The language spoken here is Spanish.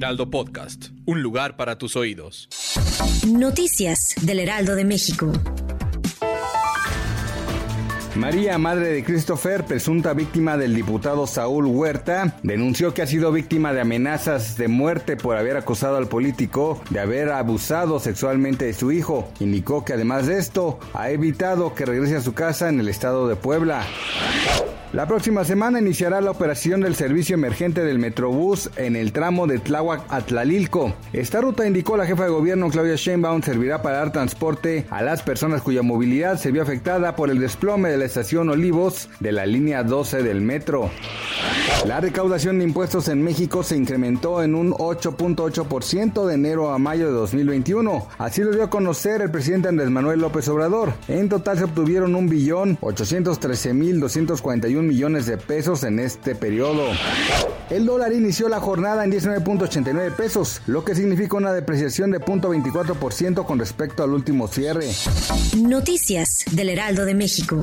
Heraldo Podcast, un lugar para tus oídos. Noticias del Heraldo de México. María, madre de Christopher, presunta víctima del diputado Saúl Huerta, denunció que ha sido víctima de amenazas de muerte por haber acusado al político de haber abusado sexualmente de su hijo. Indicó que además de esto, ha evitado que regrese a su casa en el estado de Puebla. La próxima semana iniciará la operación del servicio emergente del Metrobús en el tramo de Tláhuac a Tlalilco. Esta ruta, indicó la jefa de gobierno Claudia Sheinbaum, servirá para dar transporte a las personas cuya movilidad se vio afectada por el desplome de la estación Olivos de la línea 12 del metro. La recaudación de impuestos en México se incrementó en un 8.8% de enero a mayo de 2021. Así lo dio a conocer el presidente Andrés Manuel López Obrador. En total se obtuvieron 1.813.241 millones de pesos en este periodo. El dólar inició la jornada en 19.89 pesos, lo que significa una depreciación de 0.24% con respecto al último cierre. Noticias del Heraldo de México.